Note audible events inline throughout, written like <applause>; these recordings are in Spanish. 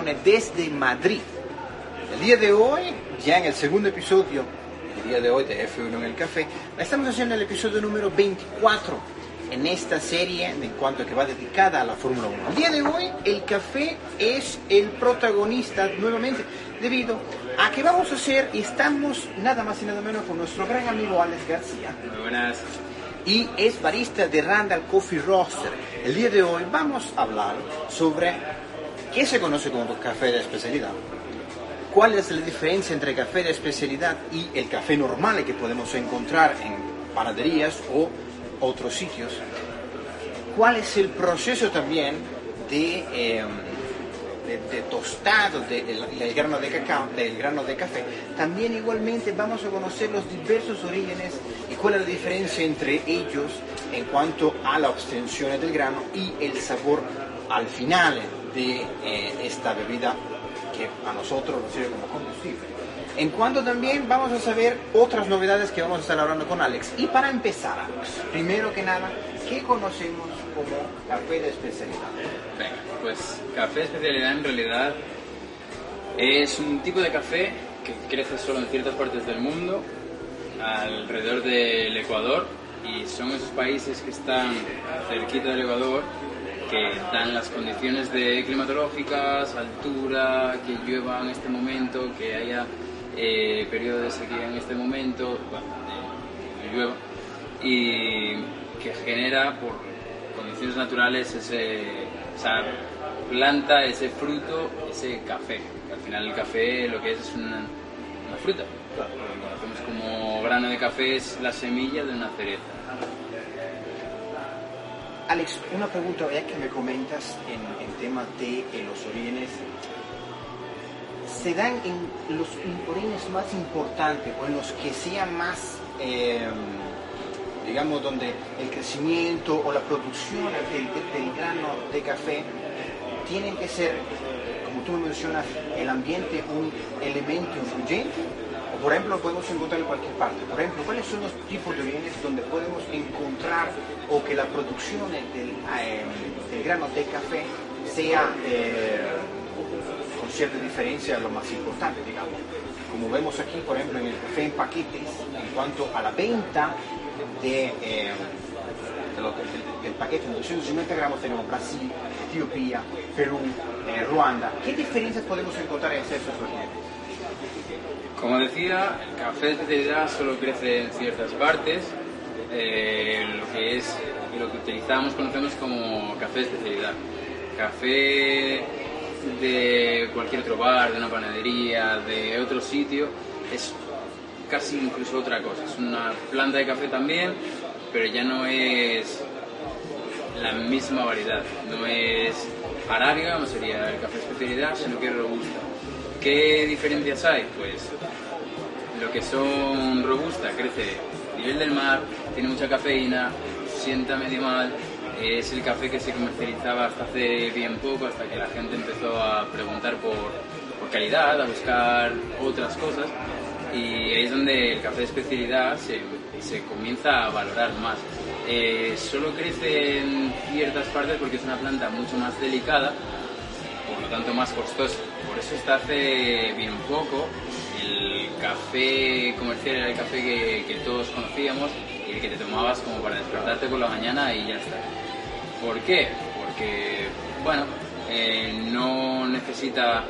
desde Madrid. El día de hoy, ya en el segundo episodio, el día de hoy de F1 en el café, estamos haciendo el episodio número 24 en esta serie en cuanto a que va dedicada a la Fórmula 1. El día de hoy, el café es el protagonista nuevamente debido a que vamos a hacer y estamos nada más y nada menos con nuestro gran amigo Alex García. Muy buenas. Y es barista de Randall Coffee Roaster. El día de hoy vamos a hablar sobre ¿Qué se conoce como café de especialidad? ¿Cuál es la diferencia entre café de especialidad y el café normal que podemos encontrar en panaderías o otros sitios? ¿Cuál es el proceso también de, em, de, tostado del, grano de cacao, del grano de café? También igualmente vamos a conocer los diversos orígenes y cuál es la diferencia entre ellos en cuanto a la obtención del grano y el sabor al final de eh, esta bebida que a nosotros nos sirve como combustible. En cuanto también vamos a saber otras novedades que vamos a estar hablando con Alex. Y para empezar, primero que nada, ¿qué conocemos como café de especialidad? Venga, pues café de especialidad en realidad es un tipo de café que crece solo en ciertas partes del mundo, alrededor del Ecuador, y son esos países que están cerquita del Ecuador que dan las condiciones de climatológicas, altura, que llueva en este momento, que haya eh, periodo de sequía en este momento, bueno, eh, llueva, y que genera por condiciones naturales ese, esa planta, ese fruto, ese café. Al final el café lo que es es una, una fruta. Lo que conocemos como grano de café es la semilla de una cereza. Alex, una pregunta ya que me comentas en el tema de eh, los orígenes. ¿Se dan en los orígenes más importantes o en los que sean más, em, digamos, donde el crecimiento o la producción del, grano de café tienen que ser, como tú me mencionas, el ambiente un elemento influyente? Por ejemplo, podemos encontrar en cualquier parte. Por ejemplo, ¿cuáles son los tipos de orígenes donde podemos encontrar o que la producción del, eh, grano de café sea eh, con cierta diferencia lo más importante, digamos? Como vemos aquí, por ejemplo, en el café en paquetes, en cuanto a la venta de, eh, del, paquete de 250 gramos, tenemos Brasil, Etiopía, Perú, Ruanda. ¿Qué diferencias podemos encontrar en esos orígenes? Como decía, el café de especialidad solo crece en ciertas partes, eh, lo que es lo que utilizamos conocemos como café de especialidad. Café de cualquier otro bar, de una panadería, de otro sitio, es casi incluso otra cosa. Es una planta de café también, pero ya no es la misma variedad. No es arábiga, no sería el café de especialidad, sino que es robusta. ¿Qué diferencias hay? Pues lo que son robusta crece a nivel del mar, tiene mucha cafeína, sienta medio mal, es el café que se comercializaba hasta hace bien poco, hasta que la gente empezó a preguntar por, por calidad, a buscar otras cosas, y ahí es donde el café de especialidad se, se comienza a valorar más. Eh, solo crece en ciertas partes porque es una planta mucho más delicada, por lo tanto más costosa. Por eso hasta hace bien poco el café comercial era el café que, todos conocíamos y el que te tomabas como para despertarte por la mañana y ya está. ¿Por qué? Porque, bueno, eh, no necesita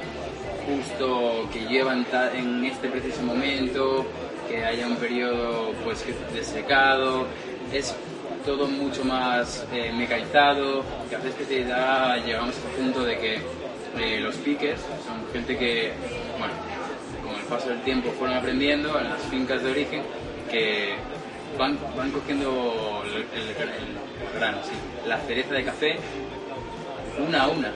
justo que lleva en, este preciso momento, que haya un periodo pues de secado, es todo mucho más eh, mecanizado, café especialidad llegamos al punto de que los piques son gente que, bueno, con el paso del tiempo fueron aprendiendo en las fincas de origen que van, van cogiendo el, el- el grano, la cereza de café una a una.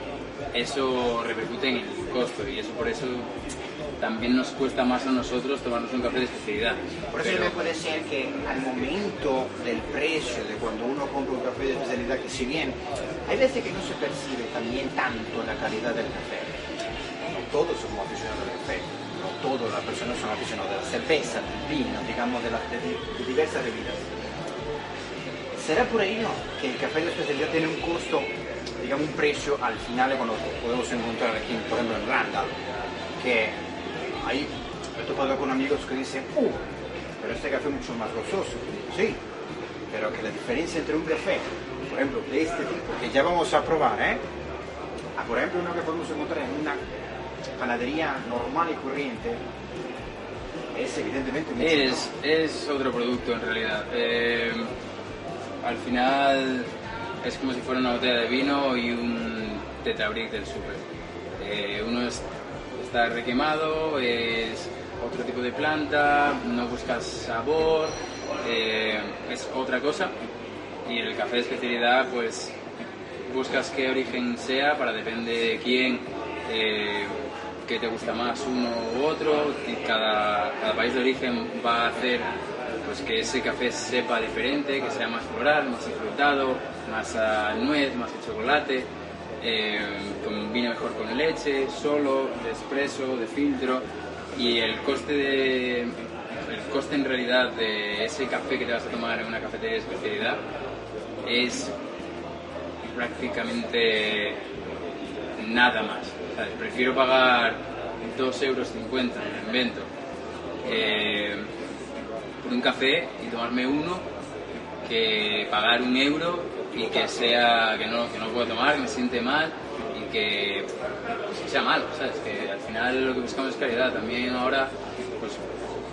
Eso repercute en el costo y eso por eso también nos cuesta más a nosotros tomarnos un café de especialidad. Por eso Pero- puede ser que al momento del precio, de cuando uno compra un café de especialidad, que si bien hay veces que no se percibe también tanto la calidad del café, no todos somos aficionados al café, no todas las personas son aficionadas de la cerveza, del vino, digamos, de, las de, de diversas bebidas. ¿Será por ello que el café de especialidad tiene un costo, digamos, un precio al final cuando podemos encontrar aquí, por ejemplo, en Randall, que ahí he topado con amigos que dicen, uh, pero este café es mucho más gozoso. Sí, pero que la diferencia entre un café, por ejemplo, de este tipo, que ya vamos a probar, ¿eh? A, por ejemplo, uno que podemos encontrar en una panadería normal y corriente, es evidentemente mucho Es, es otro producto en realidad. Eh, al final es como si fuera una botella de vino y un tetrabric del super. Eh, uno es- está requemado, es otro tipo de planta, no buscas sabor, eh, es otra cosa. Y el café de especialidad, pues buscas qué origen sea para depende de quién, eh, qué te gusta más uno u otro, y cada, cada país de origen va a hacer pues que ese café sepa diferente, que sea más floral, más infrutado, más a nuez, más a chocolate, eh, combina mejor con leche, solo, de espresso, de filtro, y el coste de el coste en realidad de ese café que te vas a tomar en una cafetería de especialidad es prácticamente nada más. Prefiero pagar 2,50 euros, me invento, eh, por un café y tomarme uno que pagar un euro y que sea que no, que no puedo tomar, que me siente mal y que, pues, sea malo, ¿sabes? Que al final lo que buscamos es calidad. También ahora pues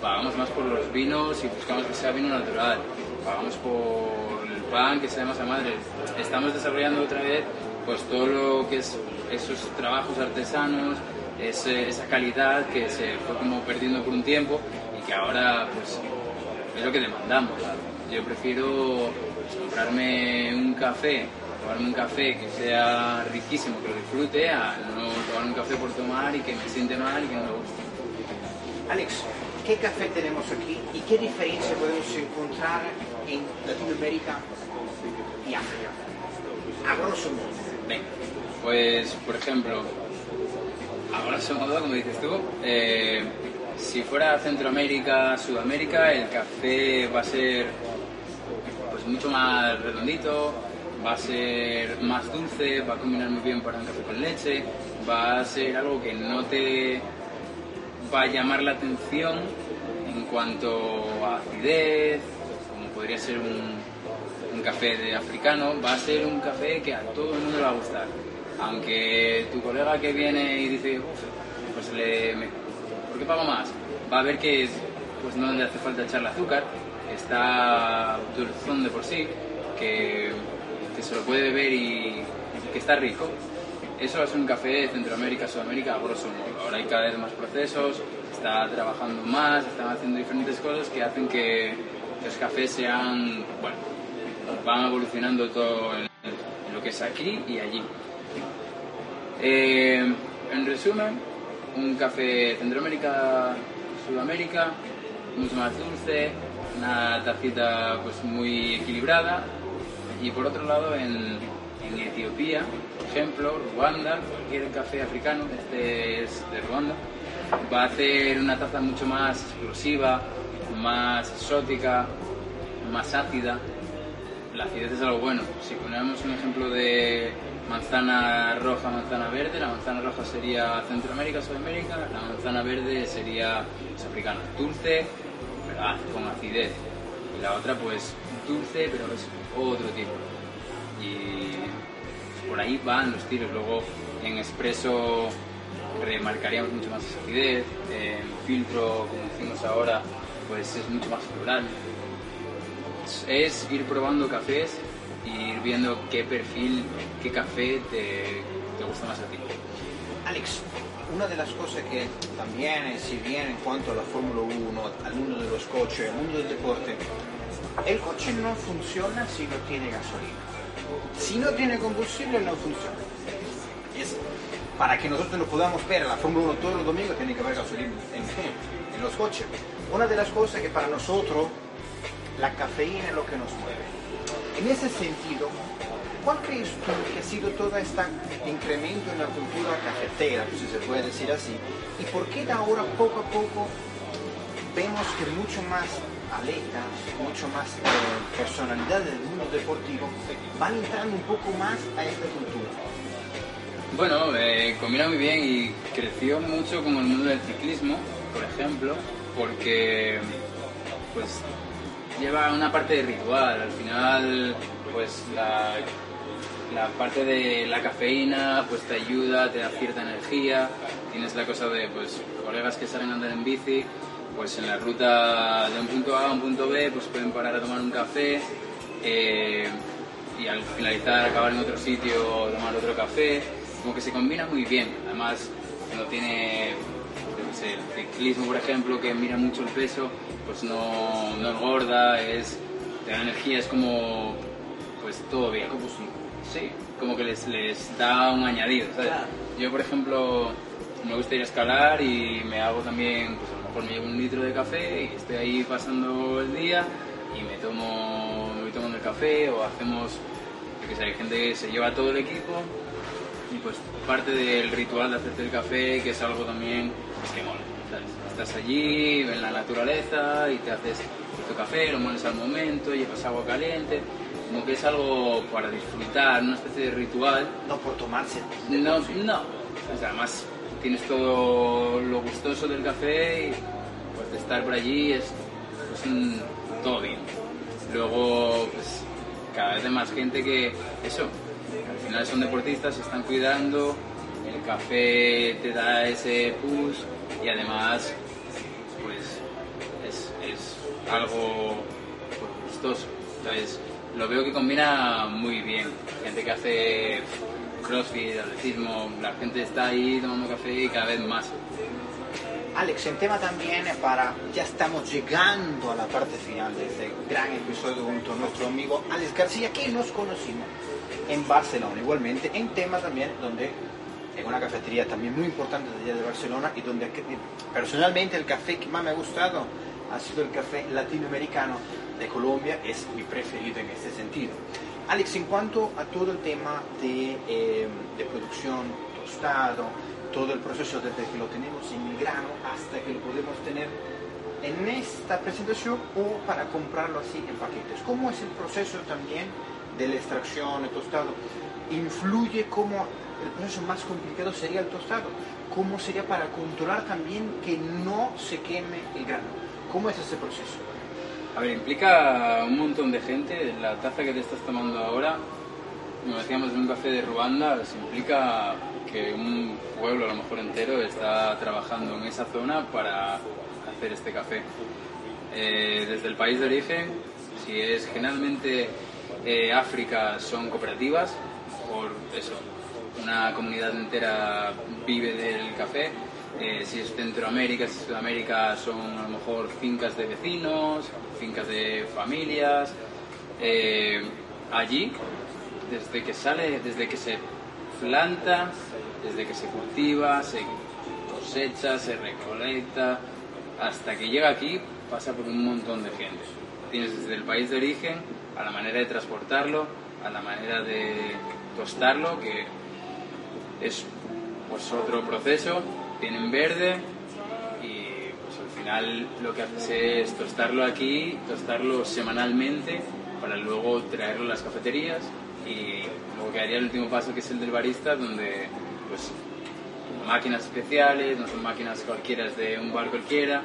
pagamos más por los vinos y buscamos que sea vino natural. Pagamos por el pan, que sea de masa madre. Estamos desarrollando otra vez pues todo lo que es esos trabajos artesanos, ese- esa calidad que se fue como perdiendo por un tiempo y que ahora pues es lo que demandamos. Yo prefiero pues, comprarme un café, tomarme un café que sea riquísimo, que lo disfrute, a no tomar un café por tomar y que me siente mal y que no me guste. Alex, ¿qué café tenemos aquí y qué diferencia podemos encontrar en Latinoamérica y África? A grosso modo. Venga, pues por ejemplo, a grosso modo, como dices tú, eh, si fuera Centroamérica, Sudamérica, el café va a ser mucho más redondito, va a ser más dulce, va a combinar muy bien para un café con leche, va a ser algo que no te va a llamar la atención en cuanto a acidez, como podría ser un, un café de africano, va a ser un café que a todo el mundo le va a gustar. Aunque tu colega que viene y dice, "Uf, pues le, me- ¿por qué pago más? Va a ver que pues no le hace falta echarle azúcar, está dulzón de por sí, que, se lo puede beber y que está rico. Eso es un café de Centroamérica, Sudamérica, a grosso modo. Ahora hay cada vez más procesos, está trabajando más, están haciendo diferentes cosas que hacen que los cafés sean, bueno, van evolucionando todo lo que es aquí y allí. Eh, en resumen, un café Centroamérica, Sudamérica, mucho más dulce, una tacita pues muy equilibrada y por otro lado en, en Etiopía, por ejemplo, Ruanda, cualquier café africano, este es de Ruanda, va a hacer una taza mucho más explosiva, más exótica, más ácida. La acidez es algo bueno. Si ponemos un ejemplo de manzana roja, manzana verde, la manzana roja sería Centroamérica, Sudamérica, la manzana verde sería africana. Dulce, con acidez. Y la otra pues dulce, pero es otro tipo. Y por ahí van los tiros. Luego en expreso remarcaríamos mucho más esa acidez. El filtro, como decimos ahora, pues es mucho más floral. Es ir probando cafés y ir viendo qué perfil, qué café te, te gusta más a ti. Alex, una de las cosas que también, si bien en cuanto a la Fórmula 1, al mundo de los coches, al mundo del deporte, el coche no funciona si no tiene gasolina. Si no tiene combustible, no funciona. Es, para que nosotros nos podamos ver la Fórmula 1 todos los domingos, tiene que haber gasolina en, <laughs> en los coches. Una de las cosas que para nosotros la cafeína es lo que nos mueve. En ese sentido, ¿cuál crees tú que ha sido todo este incremento en la cultura cafetera, si se puede decir así? ¿Y por qué ahora poco a poco vemos que mucho más atletas, mucho más eh, personalidades del mundo deportivo van entrando un poco más a esta cultura? Bueno, eh, combina muy bien y creció mucho como el mundo del ciclismo, por ejemplo, porque pues lleva una parte de ritual. Al final, pues la, la parte de la cafeína pues te ayuda, te da cierta energía. Tienes la cosa de pues colegas que salen a andar en bici, pues en la ruta de un punto A a un punto B pues pueden parar a tomar un café eh, y al finalizar acabar en otro sitio o tomar otro café. Como que se combina muy bien. Además, no tiene el ciclismo, por ejemplo, que mira mucho el peso, pues no, no engorda, es, te da energía, es como pues todo bien. Sí, como que les, les da un añadido, ¿sabes? Yo, por ejemplo, me gusta ir a escalar y me hago también, pues a lo mejor me llevo un litro de café y estoy ahí pasando el día y me tomo, me voy tomando el café o hacemos, sé, hay gente que se lleva todo el equipo y pues parte del ritual de hacerte el café, que es algo también pues, que mola. ¿sabes? Estás allí, en la naturaleza y te haces tu café, lo mueles al momento, llevas agua caliente, como que es algo para disfrutar, una especie de ritual. No por tomarse. No, no. Sea, además tienes todo lo gustoso del café y pues de estar por allí es pues, un- todo bien. Luego, pues cada vez hay más gente que eso, al final son deportistas, se están cuidando, el café te da ese push y además pues es, es algo pues, gustoso. Entonces, lo veo que combina muy bien. Gente que hace crossfit, atletismo, la gente está ahí tomando café y cada vez más. Alex, el tema también para, ya estamos llegando a la parte final de este gran episodio junto a nuestro amigo Alex García, que nos conocimos en Barcelona, igualmente, en tema también donde, en una cafetería también muy importante de allá de Barcelona, y donde que- personalmente el café que más me ha gustado ha sido el café latinoamericano de Colombia, es mi preferido en este sentido. Alex, en cuanto a todo el tema de, eh, de producción, tostado, todo el proceso desde que lo tenemos en el grano hasta que lo podemos tener en esta presentación o para comprarlo así en paquetes. ¿Cómo es el proceso también de la extracción, el tostado? ¿Influye cómo el proceso más complicado sería el tostado? ¿Cómo sería para controlar también que no se queme el grano? ¿Cómo es ese proceso? A ver, implica un montón de gente. La taza que te estás tomando ahora, como decíamos, en un café de Ruanda, se implica que un pueblo, a lo mejor entero, está trabajando en esa zona para hacer este café. Eh, desde el país de origen, si es generalmente eh, África, son cooperativas, por eso, una comunidad entera vive del café. Eh, si es Centroamérica, si es Sudamérica, son a lo mejor fincas de vecinos, fincas de familias. Eh, allí, desde que sale, desde que se planta, desde que se cultiva, se cosecha, se recolecta, hasta que llega aquí, pasa por un montón de gente. Tienes desde el país de origen a la manera de transportarlo, a la manera de tostarlo, que es pues otro proceso, viene en verde y pues al final lo que haces es tostarlo aquí, tostarlo semanalmente para luego traerlo a las cafeterías y luego quedaría el último paso que es el del barista donde pues máquinas especiales, no son máquinas cualquiera de un bar cualquiera,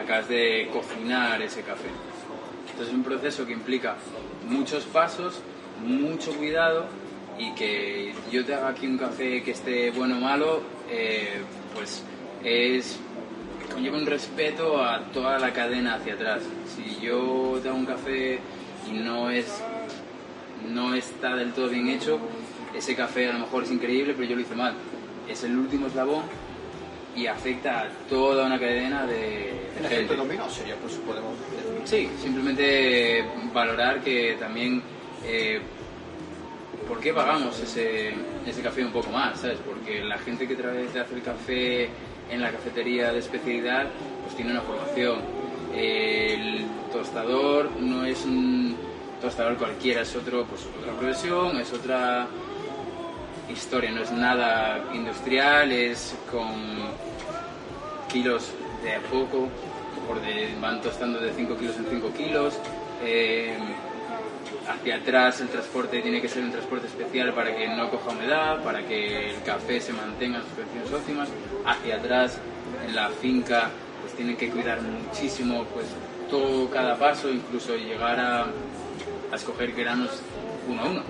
acabas de cocinar ese café. Entonces es un proceso que implica muchos pasos, mucho cuidado y que yo te haga aquí un café que esté bueno o malo, eh, pues es conlleva un respeto a toda la cadena hacia atrás. Si yo te hago un café y no es no está del todo bien hecho, ese café a lo mejor es increíble, pero yo lo hice mal. Es el último eslabón y afecta a toda una cadena de, de gente. pues podemos. Sí, simplemente valorar que también eh, por qué pagamos ese, ese café un poco más, ¿sabes? Porque la gente que trae te hace el café en la cafetería de especialidad pues tiene una formación. El tostador no es un tostador cualquiera, es otro, pues, otra profesión, es otra historia, no es nada industrial, es con kilos de a poco, por de- van tostando de 5 kilos en 5 kilos. eh, hacia atrás el transporte tiene que ser un transporte especial para que no coja humedad, para que el café se mantenga en sus condiciones óptimas. Hacia atrás en la finca pues tienen que cuidar muchísimo pues todo cada paso, incluso llegar a, a escoger granos uno a uno.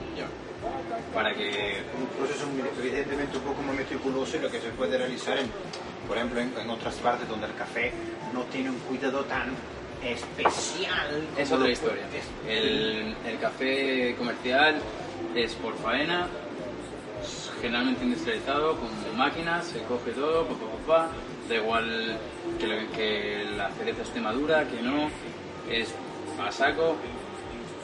Para que un proceso evidentemente un poco más meticuloso y lo que se puede realizar, en, por ejemplo, en, en otras partes donde el café no tiene un cuidado tan especial. Es otra historia. El, el café comercial es por faena, generalmente industrializado, con máquinas, se coge todo, pa, pa, pa, pa, da igual que, lo- que la cereza esté madura, que no, es a saco,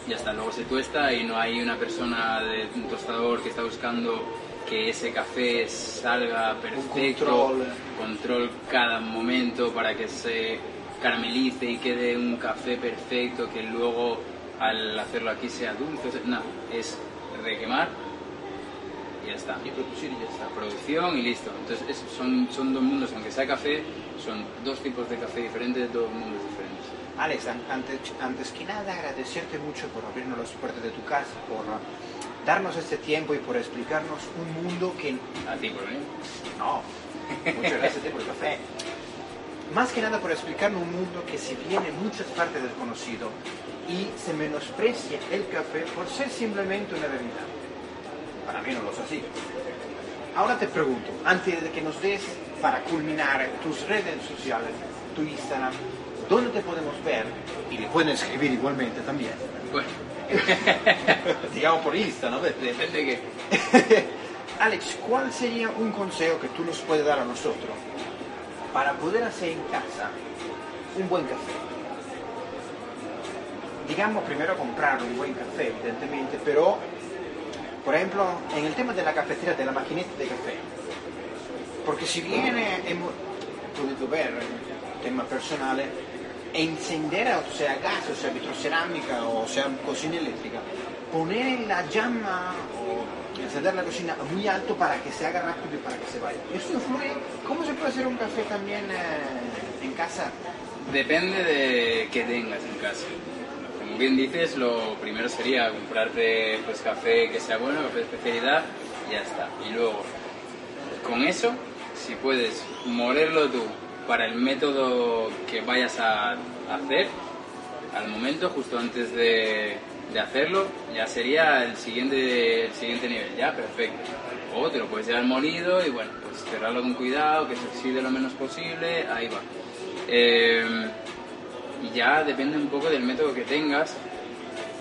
ya está, luego se tuesta y no hay una persona de un tostador que está buscando que ese café salga perfecto, control. control cada momento para que se caramelice y quede un café perfecto que luego al hacerlo aquí sea dulce, no, es requemar y ya está. Y producir y ya está. Producción y listo. Entonces es- son, son dos mundos, aunque sea café, son dos tipos de café diferentes, dos mundos diferentes. Alex, an- antes, antes que nada agradecerte mucho por abrirnos las puertas de tu casa, por darnos este tiempo y por explicarnos un mundo que A ti por venir. No, muchas gracias a ti por el café. <laughs> Más que nada por explicarnos un mundo que si bien en muchas partes desconocido y se menosprecia el café por ser simplemente una bebida. Para mí no lo es así. Ahora te pregunto, antes de que nos des para culminar tus redes sociales, tu Instagram, ¿dónde te podemos ver? Y le pueden escribir igualmente también. Bueno, <laughs> Digamos por Insta, ¿no? Depende de qué. <laughs> Alex, ¿cuál sería un consejo que tú nos puedes dar a nosotros para poder hacer en casa un buen café? Digamos primero comprar un buen café, evidentemente, pero, por ejemplo, en el tema de la cafetera, de la maquinita de café, porque si bien hemos podido ver temas personales, encender, o sea gas, o sea vitrocerámica, o sea cocina eléctrica, poner la llama encender la cocina muy alto para que se haga rápido y para que se vaya. Eso influye. ¿Cómo se puede hacer un café también eh, en casa? Depende de qué tengas en casa. Como bien dices, lo primero sería comprarte pues, café que sea bueno, café de especialidad y ya está. Y luego, con eso, si puedes molerlo tú para el método que vayas a hacer, al momento, justo antes de, de hacerlo, ya sería el siguiente, el siguiente nivel, ya, perfecto. O te lo puedes llevar molido y bueno, pues cerrarlo con cuidado, que se oxide lo menos posible, ahí va. Eh, y ya depende un poco del método que tengas,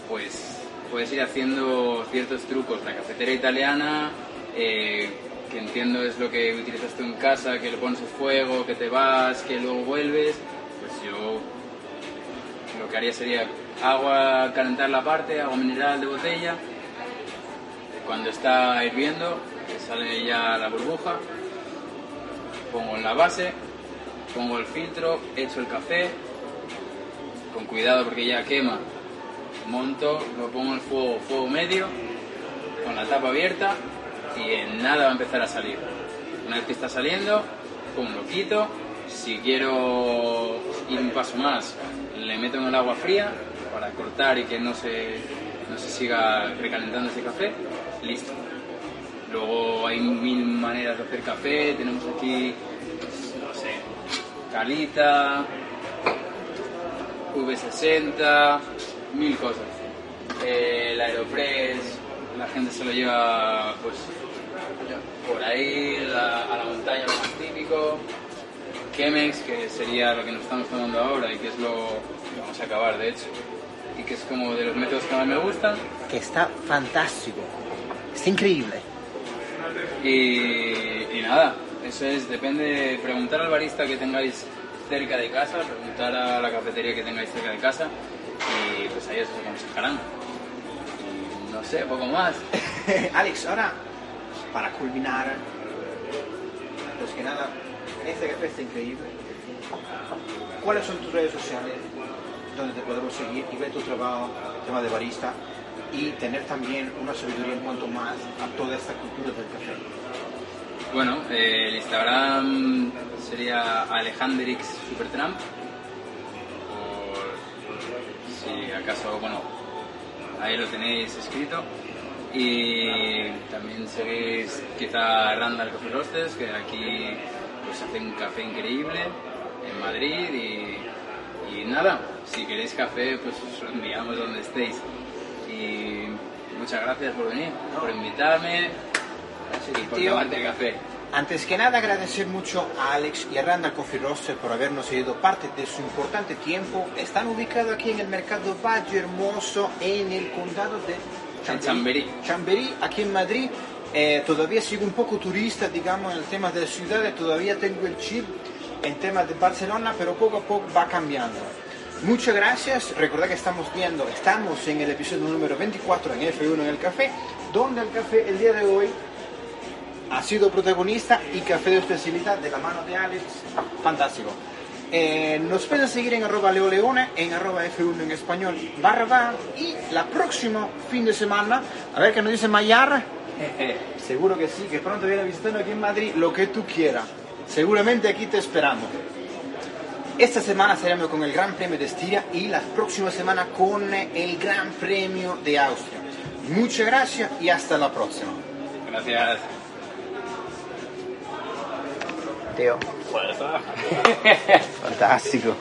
pues puedes ir haciendo ciertos trucos. La cafetera italiana, eh, que entiendo es lo que utilizas tú en casa, que le pones fuego, que te vas, que luego vuelves, pues yo lo que haría sería agua, calentar la parte, agua mineral de botella. Cuando está hirviendo, sale ya la burbuja, pongo en la base, pongo el filtro, echo el café, con cuidado porque ya quema, monto, lo pongo en fuego, fuego medio, con la tapa abierta y en nada va a empezar a salir. Una vez que está saliendo, pum, lo quito. Si quiero ir un paso más, le meto en el agua fría para cortar y que no se, no se siga recalentando ese café. Listo. Luego hay mil maneras de hacer café. Tenemos aquí, no sé, calita, V60, mil cosas. Eh, el Aeropress, la gente se lo lleva pues por ahí a la montaña lo más típico. Chemex, que sería lo que nos estamos tomando ahora y que es lo que vamos a acabar de hecho. Y que es como de los métodos que más me gustan. Que está fantástico. Está increíble. Y, y nada, eso es, depende, preguntar al barista que tengáis cerca de casa, preguntar a la cafetería que tengáis cerca de casa y pues ahí os aconsejarán. No sé, poco más. <laughs> Alex, ahora, para culminar, pues que nada, este café está increíble. ¿Cuáles son tus redes sociales donde te podemos seguir y ver tu trabajo, tema de barista y tener también una sabiduría en cuanto más a toda esta cultura del café? Bueno, eh, el Instagram sería Alejandrix Supertramp. Si acaso, bueno, ahí lo tenéis escrito. Y también seguís quizá Randall Coffee Roasters, que aquí pues hace un café increíble en Madrid y nada, si queréis café pues os enviamos donde estéis. Y muchas gracias por venir, por invitarme y por Tío. tomarte el café. Antes que nada agradecer mucho a Alex y a Randall Coffee Roaster por habernos cedido parte de su importante tiempo. Están ubicados aquí en el mercado Valle Hermoso, en el condado de Chamberí. Chamberí, aquí en Madrid. Eh, todavía sigo un poco turista, digamos, en el tema de ciudades. Todavía tengo el chip en temas de Barcelona, pero poco a poco va cambiando. Muchas gracias. Recordad que estamos viendo, estamos en el episodio número 24 en F1 en el café, donde el café el día de hoy ha sido protagonista y café de especialidad de la mano de Alex. Fantástico. Eh, nos pueden seguir en arroba leoleone, en arroba F1 en español, barra bar, y la próxima fin de semana, a ver qué nos dice Mayar, <laughs> seguro que sí, que pronto viene a visitarnos aquí en Madrid, lo que tú quieras. Seguramente aquí te esperamos. Esta semana estaremos con el Gran Premio de Estiria y la próxima semana con el Gran Premio de Austria. Muchas gracias y hasta la próxima. Gracias. Teo. <laughs> Fantástico.